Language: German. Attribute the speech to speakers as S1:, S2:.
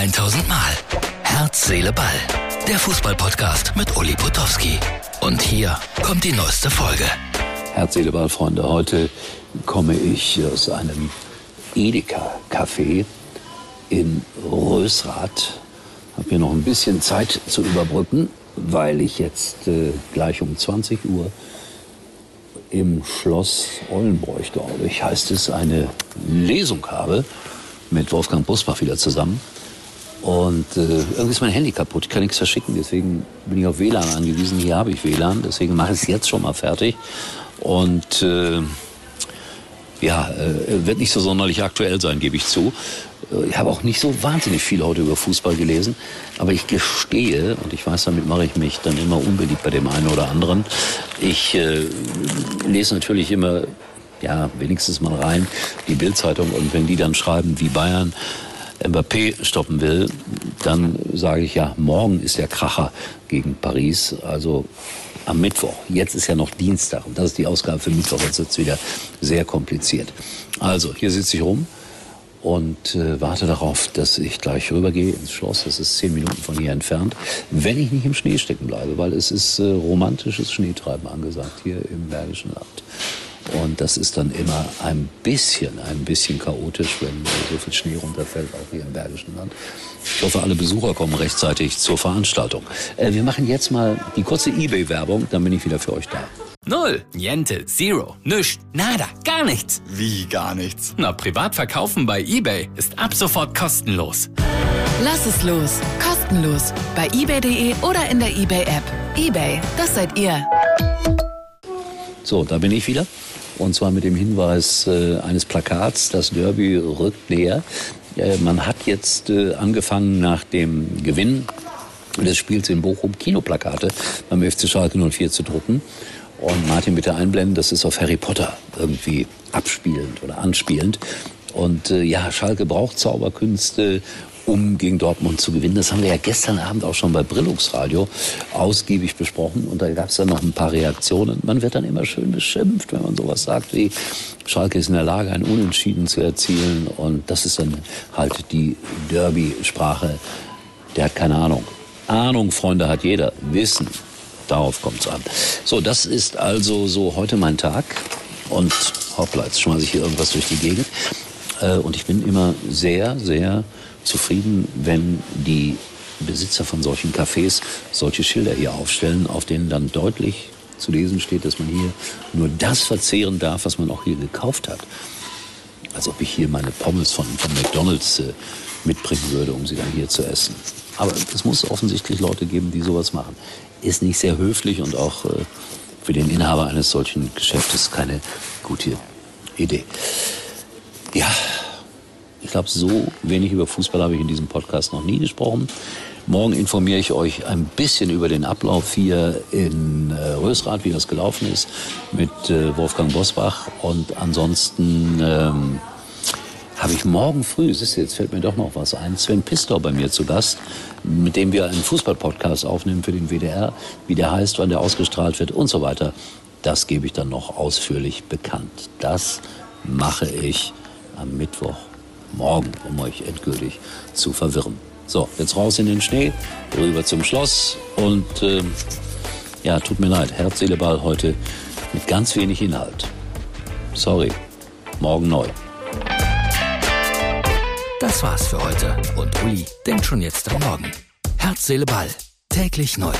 S1: 1000 Mal. Herz, Seele, Ball. Der Fußballpodcast mit Uli Potowski. Und hier kommt die neueste Folge.
S2: Herz, Seele, Ball, Freunde. Heute komme ich aus einem Edeka-Café in Rösrath. Habe hier noch ein bisschen Zeit zu überbrücken, weil ich jetzt äh, gleich um 20 Uhr im Schloss Ollenbräuch, glaube ich, heißt es, eine Lesung habe mit Wolfgang Busbach wieder zusammen. Und äh, irgendwie ist mein Handy kaputt, ich kann nichts verschicken, deswegen bin ich auf WLAN angewiesen. Hier habe ich WLAN, deswegen mache ich es jetzt schon mal fertig. Und äh, ja, äh, wird nicht so sonderlich aktuell sein, gebe ich zu. Äh, ich habe auch nicht so wahnsinnig viel heute über Fußball gelesen, aber ich gestehe, und ich weiß, damit mache ich mich dann immer unbeliebt bei dem einen oder anderen, ich äh, lese natürlich immer, ja, wenigstens mal rein, die Bildzeitung und wenn die dann schreiben, wie Bayern Mbappé stoppen will, dann sage ich ja, morgen ist der Kracher gegen Paris, also am Mittwoch. Jetzt ist ja noch Dienstag und das ist die Ausgabe für Mittwoch. Jetzt wird es wieder sehr kompliziert. Also, hier sitze ich rum und äh, warte darauf, dass ich gleich rübergehe ins Schloss. Das ist zehn Minuten von hier entfernt, wenn ich nicht im Schnee stecken bleibe, weil es ist äh, romantisches Schneetreiben angesagt hier im Bergischen Land. Und das ist dann immer ein bisschen, ein bisschen chaotisch, wenn so viel Schnee runterfällt, auch hier im Bergischen Land. Ich hoffe, alle Besucher kommen rechtzeitig zur Veranstaltung. Äh, wir machen jetzt mal die kurze Ebay-Werbung, dann bin ich wieder für euch da.
S1: Null, Niente, Zero, Nüscht, Nada, gar nichts.
S3: Wie gar nichts?
S1: Na, privat verkaufen bei eBay ist ab sofort kostenlos.
S4: Lass es los. Kostenlos. Bei eBay.de oder in der eBay-App. eBay, das seid ihr.
S2: So, da bin ich wieder. Und zwar mit dem Hinweis äh, eines Plakats, das Derby rückt näher. Äh, man hat jetzt äh, angefangen nach dem Gewinn des Spiels in Bochum Kinoplakate beim FC Schalke 04 zu drucken. Und Martin bitte einblenden, das ist auf Harry Potter irgendwie abspielend oder anspielend. Und äh, ja, Schalke braucht Zauberkünste, um gegen Dortmund zu gewinnen. Das haben wir ja gestern Abend auch schon bei Brillux Radio ausgiebig besprochen. Und da gab es dann noch ein paar Reaktionen. Man wird dann immer schön beschimpft, wenn man sowas sagt wie Schalke ist in der Lage, ein Unentschieden zu erzielen. Und das ist dann halt die Derby-Sprache. Der hat keine Ahnung. Ahnung, Freunde, hat jeder. Wissen. Darauf kommt es an. So, das ist also so heute mein Tag. Und hoppla, jetzt schmeiße ich hier irgendwas durch die Gegend. Äh, und ich bin immer sehr, sehr zufrieden, wenn die Besitzer von solchen Cafés solche Schilder hier aufstellen, auf denen dann deutlich zu lesen steht, dass man hier nur das verzehren darf, was man auch hier gekauft hat. Als ob ich hier meine Pommes von, von McDonalds äh, mitbringen würde, um sie dann hier zu essen. Aber es muss offensichtlich Leute geben, die sowas machen. Ist nicht sehr höflich und auch äh, für den Inhaber eines solchen Geschäftes keine gute Idee. Ja, ich glaube, so wenig über Fußball habe ich in diesem Podcast noch nie gesprochen. Morgen informiere ich euch ein bisschen über den Ablauf hier in äh, Rösrath, wie das gelaufen ist, mit äh, Wolfgang Bosbach. Und ansonsten ähm, habe ich morgen früh, siehst du, jetzt fällt mir doch noch was ein, Sven Pistor bei mir zu Gast, mit dem wir einen Fußballpodcast aufnehmen für den WDR, wie der heißt, wann der ausgestrahlt wird und so weiter. Das gebe ich dann noch ausführlich bekannt. Das mache ich am Mittwochmorgen, um euch endgültig zu verwirren. So, jetzt raus in den Schnee, rüber zum Schloss und äh, ja, tut mir leid, Herz, Seele, Ball heute mit ganz wenig Inhalt. Sorry, morgen neu.
S1: Das war's für heute. Und Uli denkt schon jetzt am Morgen. Herz, Seele, Ball. Täglich neu.